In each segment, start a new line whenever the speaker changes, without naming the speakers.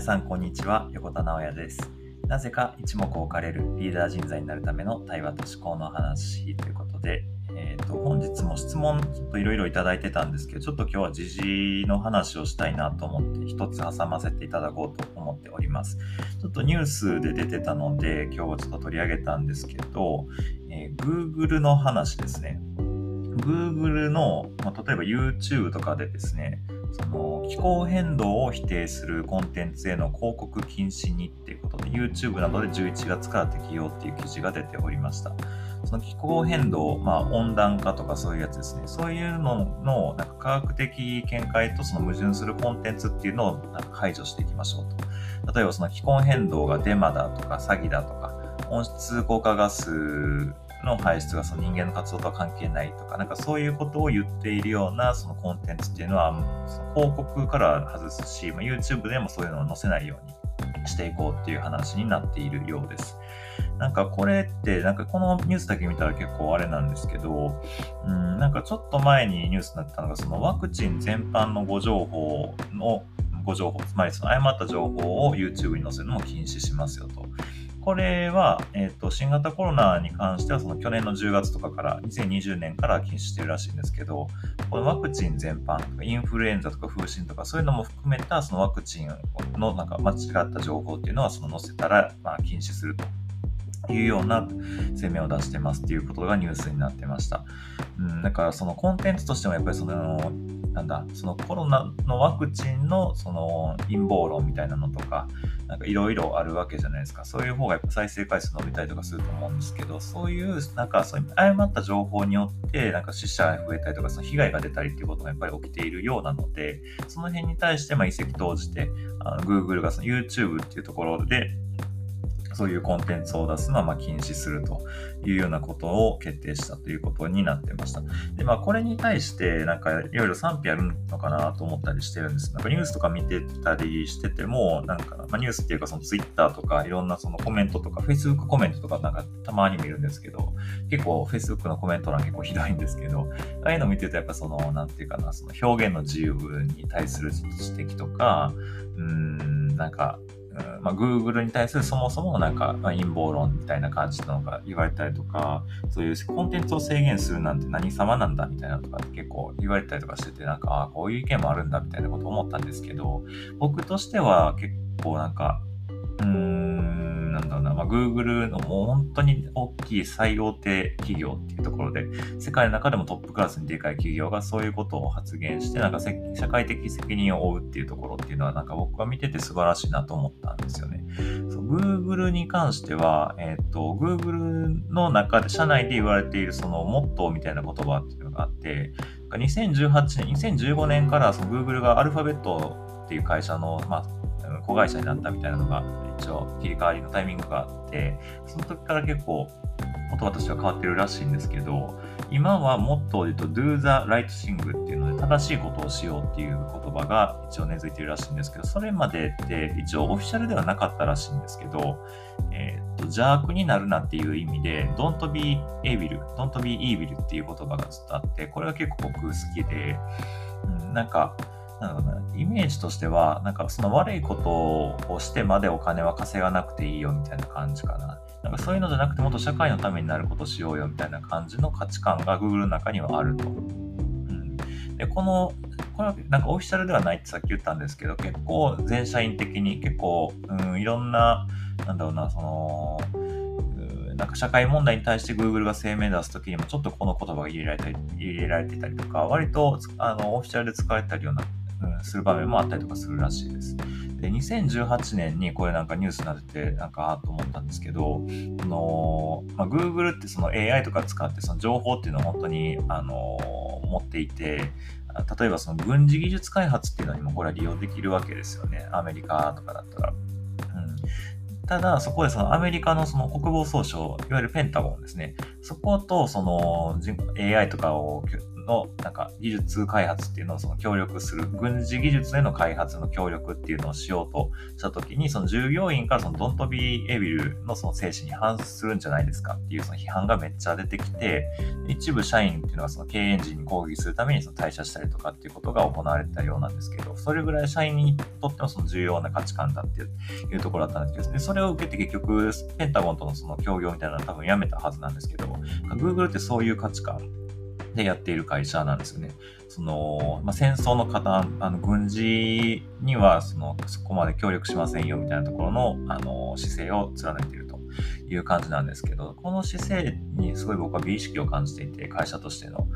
さんこんにちは。横田直也です。なぜか一目置かれるリーダー人材になるための対話と思考の話ということで、えーと、本日も質問ちょっといろいろいただいてたんですけどちょっと今日は時事の話をしたいなと思って一つ挟ませていただこうと思っております。ちょっとニュースで出てたので今日はちょっと取り上げたんですけど、えー、Google の話ですね。Google の、まあ、例えば YouTube とかでですねその気候変動を否定するコンテンツへの広告禁止にっていうことで YouTube などで11月から適用っていう記事が出ておりました。その気候変動、まあ、温暖化とかそういうやつですね。そういうののなんか科学的見解とその矛盾するコンテンツっていうのをなんか排除していきましょうと。例えばその気候変動がデマだとか詐欺だとか温室効果ガスの排出がその人間の活動とは関係ないとか、なんかそういうことを言っているようなそのコンテンツっていうのは、広告から外すし、まあ、YouTube でもそういうのを載せないようにしていこうっていう話になっているようです。なんかこれって、なんかこのニュースだけ見たら結構あれなんですけど、うん、なんかちょっと前にニュースになったのが、そのワクチン全般の誤情報の誤情報、つまりその誤った情報を YouTube に載せるのも禁止しますよと。これは、えーと、新型コロナに関してはその去年の10月とかから2020年から禁止しているらしいんですけどこのワクチン全般インフルエンザとか風疹とかそういうのも含めたそのワクチンのなんか間違った情報っていうのはその載せたらまあ禁止するというような声明を出してますっていうことがニュースになってました。うん、だからそのコンテンツとしてもやっぱりそのなんだ、そのコロナのワクチンのその陰謀論みたいなのとか、なんかいろいろあるわけじゃないですか。そういう方がやっぱ再生回数伸びたりとかすると思うんですけど、そういう、なんかそういう誤った情報によって、なんか死者が増えたりとか、その被害が出たりっていうことがやっぱり起きているようなので、その辺に対してまあ遺跡投じて、あの Google がその YouTube っていうところで、そういうコンテンツを出すのはま禁止するというようなことを決定したということになってました。で、まあ、これに対して、なんか、いろいろ賛否あるのかなと思ったりしてるんです。なんか、ニュースとか見てたりしてても、なんか、まあ、ニュースっていうか、その Twitter とか、いろんなそのコメントとか、Facebook コメントとか、なんか、たまに見るんですけど、結構、Facebook のコメント欄結構ひどいんですけど、ああいうの見てると、やっぱその、なんていうかな、その表現の自由に対する指摘とか、うん、なんか、まあ、Google に対するそもそものなんか、陰謀論みたいな感じなのか言われたりとか、そういうコンテンツを制限するなんて何様なんだみたいなとか結構言われたりとかしてて、なんか、あ、こういう意見もあるんだみたいなこと思ったんですけど、僕としては結構なんか、うん、なんだろうな、まあ、Google のもう本当に大きい最大手企業っていうところで、世界の中でもトップクラスにでかい企業がそういうことを発言して、なんか社会的責任を負うっていうところっていうのは、なんか僕は見てて素晴らしいなと思ったんですよね。Google に関しては、えっ、ー、と、Google の中で、社内で言われているそのモットーみたいな言葉っていうのがあって、2018年、2015年からその Google がアルファベットっていう会社の、まあ、子会社になったみたいなのが一応切り替わりのタイミングがあってその時から結構言葉としては変わってるらしいんですけど今はもっと言うと do the right thing っていうので正しいことをしようっていう言葉が一応根付いてるらしいんですけどそれまでって一応オフィシャルではなかったらしいんですけどえー、っと邪悪になるなっていう意味で don't be evil don't be evil っていう言葉がずっとあってこれは結構僕好きで、うん、なんかなんだろうな、イメージとしては、なんかその悪いことをしてまでお金は稼がなくていいよみたいな感じかな。なんかそういうのじゃなくてもっと社会のためになることしようよみたいな感じの価値観が Google の中にはあると。うん、で、この、これはなんかオフィシャルではないってさっき言ったんですけど、結構全社員的に結構、うん、いろんな、なんだろうな、その、なんか社会問題に対して Google が声明出すときにもちょっとこの言葉が入れられたり、入れられてたりとか、割とあのオフィシャルで使われたりようなうん、する場面もあったりとかするらしいです。で、2018年にこれなんかニュースになってて、なんか、あと思ったんですけど、その、まあ、Google ってその AI とか使ってその情報っていうのを本当に、あの持っていて、例えばその軍事技術開発っていうのにもこれは利用できるわけですよね。アメリカとかだったら。うん、ただ、そこでそのアメリカのその国防総省、いわゆるペンタゴンですね。そことその AI とかをのなんか技術開発っていうのをその協力する、軍事技術への開発の協力っていうのをしようとしたときに、その従業員からそのドントビーエビルのその精神に反するんじゃないですかっていうその批判がめっちゃ出てきて、一部社員っていうのはその経営陣に抗議するためにその退社したりとかっていうことが行われたようなんですけど、それぐらい社員にとってもその重要な価値観だっていうところだったんですけど、でそれを受けて結局、ペンタゴンとのその協業みたいなのは多分やめたはずなんですけど、Google ってそういう価値観でやっている会社なんですよね。その、まあ、戦争の方、あの、軍事には、その、そこまで協力しませんよみたいなところの、あの、姿勢を貫いているという感じなんですけど、この姿勢にすごい僕は美意識を感じていて、会社としての。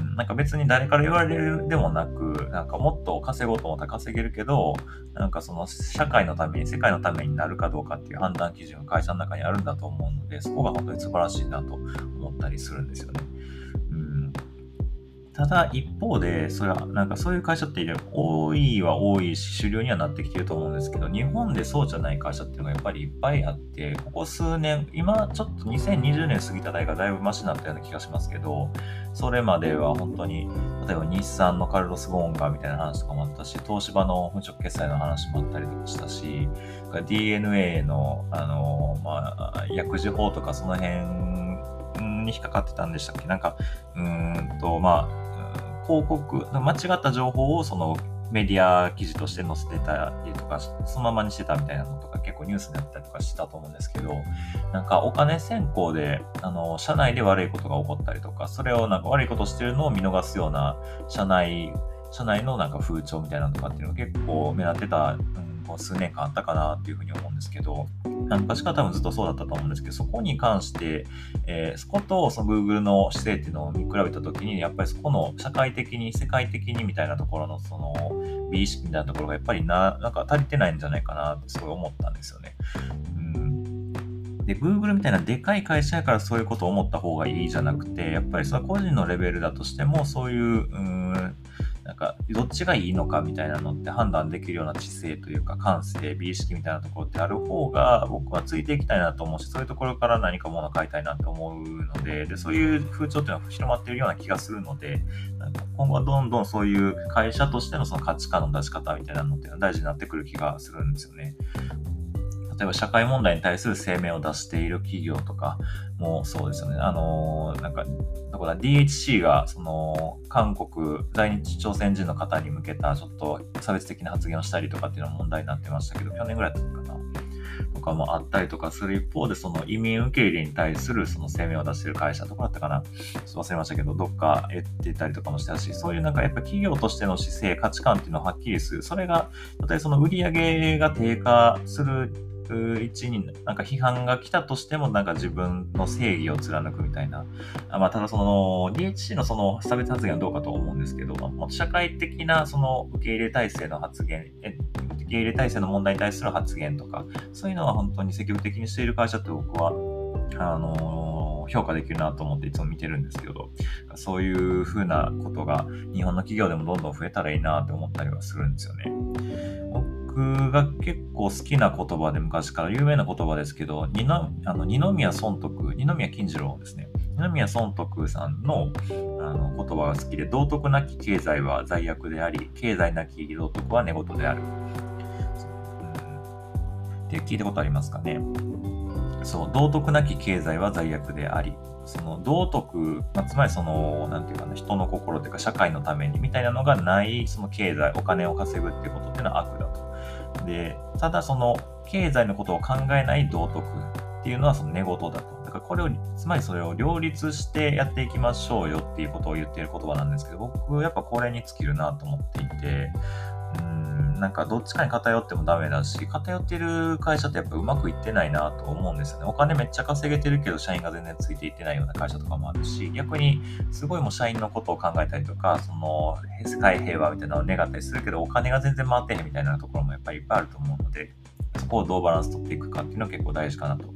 うん、なんか別に誰から言われるでもなく、なんかもっと稼ごうと思ったら稼げるけど、なんかその社会のために、世界のためになるかどうかっていう判断基準が会社の中にあるんだと思うので、そこが本当に素晴らしいなと思ったりするんですよね。ただ一方で、それはなんかそういう会社って多いは多いし、主流にはなってきてると思うんですけど、日本でそうじゃない会社っていうのがやっぱりいっぱいあって、ここ数年、今ちょっと2020年過ぎた代がだいぶマシになったような気がしますけど、それまでは本当に、例えば日産のカルロス・ゴーンがみたいな話とかもあったし、東芝の無直決済の話もあったりとかしたし、DNA の、あの、まあ、薬事法とかその辺に引っかかってたんでしたっけ？なんか、うーんと、まあ、広告、間違った情報をそのメディア記事として載せてたりとか、そのままにしてたみたいなのとか結構ニュースになったりとかしたと思うんですけど、なんかお金先行で、あの、社内で悪いことが起こったりとか、それをなんか悪いことしてるのを見逃すような社内、社内のなんか風潮みたいなのとかっていうのが結構目立ってた、こう数年間あったかなっていうふうに思うんですけど、昔から多分ずっとそうだったと思うんですけど、そこに関して、えー、そことその Google の姿勢っていうのを見比べたときに、やっぱりそこの社会的に、世界的にみたいなところのその美意識みたいなところがやっぱりな、なんか足りてないんじゃないかなってすごい思ったんですよね。で、Google みたいなでかい会社やからそういうことを思った方がいいじゃなくて、やっぱりそれは個人のレベルだとしても、そういう、うなんか、どっちがいいのかみたいなのって判断できるような知性というか、感性、美意識みたいなところってある方が、僕はついていきたいなと思うし、そういうところから何かものを買いたいなって思うので、で、そういう風潮っていうのは広まってるような気がするので、なんか今後はどんどんそういう会社としてのその価値観の出し方みたいなのっていうのは大事になってくる気がするんですよね。例えば社会問題に対する声明を出している企業とかもそうですよね。あのー、なんか、どこだ、DHC が、その、韓国、在日朝鮮人の方に向けた、ちょっと差別的な発言をしたりとかっていうのは問題になってましたけど、去年ぐらいだったかな。とかもあったりとかする一方で、その移民受け入れに対するその声明を出している会社とかだったかな。ちょっと忘れましたけど、どっか言ってたりとかもしたし、そういうなんかやっぱ企業としての姿勢、価値観っていうのをはっきりする。それが、例えばその売り上げが低下する一になんか批判が来たとしてもなんか自分の正義を貫くみたいな。まあ、ただその DHC のその差別発言はどうかと思うんですけど、まあ、社会的なその受け入れ体制の発言、受け入れ体制の問題に対する発言とか、そういうのは本当に積極的にしている会社って僕は、あのー、評価できるなと思っていつも見てるんですけど、そういうふうなことが日本の企業でもどんどん増えたらいいなって思ったりはするんですよね。僕が結構好きな言葉で昔から有名な言葉ですけど、二のあの二宮尊徳、二宮金次郎ですね。二宮尊徳さんのあの言葉が好きで、道徳なき経済は罪悪であり、経済なき道徳は寝言である。って聞いたことありますかね。そう、道徳なき経済は罪悪であり、その道徳、まあ、つまりその、なんていうかな、人の心というか社会のためにみたいなのがない、その経済、お金を稼ぐっていうことっていうのは悪だと。で、ただその経済のことを考えない道徳っていうのはその寝言だと。だからこれを、つまりそれを両立してやっていきましょうよっていうことを言っている言葉なんですけど、僕やっぱこれに尽きるなと思っていて、なんかどっちかに偏ってもダメだし、偏ってる会社ってやっぱうまくいってないなと思うんですよね。お金めっちゃ稼げてるけど、社員が全然ついていってないような会社とかもあるし、逆にすごいもう社員のことを考えたりとか、その世界平和みたいなのを願ったりするけど、お金が全然回ってへんみたいなところもやっぱりいっぱいあると思うので、そこをどうバランス取っていくかっていうのは結構大事かなと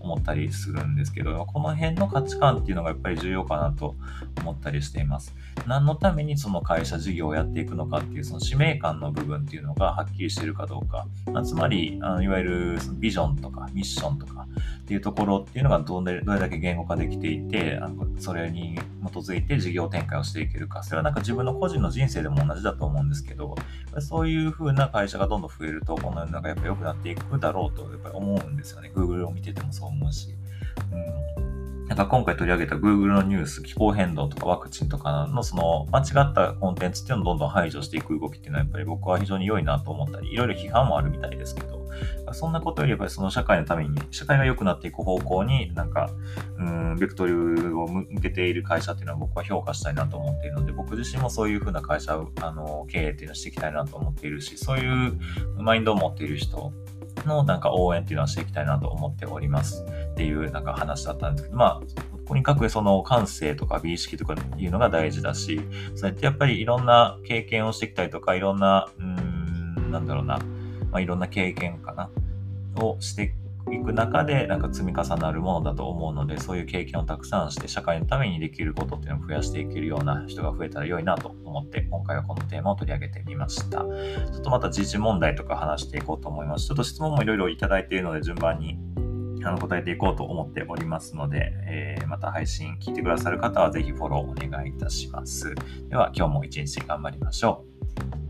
思ったりするんですけど、この辺の価値観っていうのがやっぱり重要かなと思ったりしています。何のためにその会社事業をやっていくのかっていうその使命感の部分っていうのがはっきりしてるかどうか、まあ、つまりあのいわゆるそのビジョンとかミッションとかっていうところっていうのがどれだけ言語化できていてあのそれに基づいて事業展開をしていけるかそれはなんか自分の個人の人生でも同じだと思うんですけどそういう風な会社がどんどん増えるとこの世の中やっぱ良くなっていくだろうとやっぱり思うんですよね Google を見ててもそう思うし。うんなんか今回取り上げた Google のニュース、気候変動とかワクチンとかのその間違ったコンテンツっていうのをどんどん排除していく動きっていうのはやっぱり僕は非常に良いなと思ったり、いろいろ批判もあるみたいですけど、そんなことよりやっぱりその社会のために、社会が良くなっていく方向になんか、うん、ベクトルを向けている会社っていうのは僕は評価したいなと思っているので、僕自身もそういうふうな会社を、あの、経営っていうのをしていきたいなと思っているし、そういうマインドを持っている人のなんか応援っていうのはしていきたいなと思っておりますっていうなんか話だったんですけど、まあ、とにかくその感性とか美意識とかいうのが大事だし、そうやってやっぱりいろんな経験をしてきたりとか、いろんな、うん、なんだろうな、まあ、いろんな経験かな、をしていく中で、なんか積み重なるものだと思うので、そういう経験をたくさんして、社会のためにできることっていうのを増やしていけるような人が増えたら良いなと思って、今回はこのテーマを取り上げてみました。ちょっとまた時事問題とか話していこうと思います。ちょっと質問もいろいろいただいているので、順番にあの答えていこうと思っておりますので、えー、また配信聞いてくださる方はぜひフォローお願いいたします。では今日も一日頑張りましょう。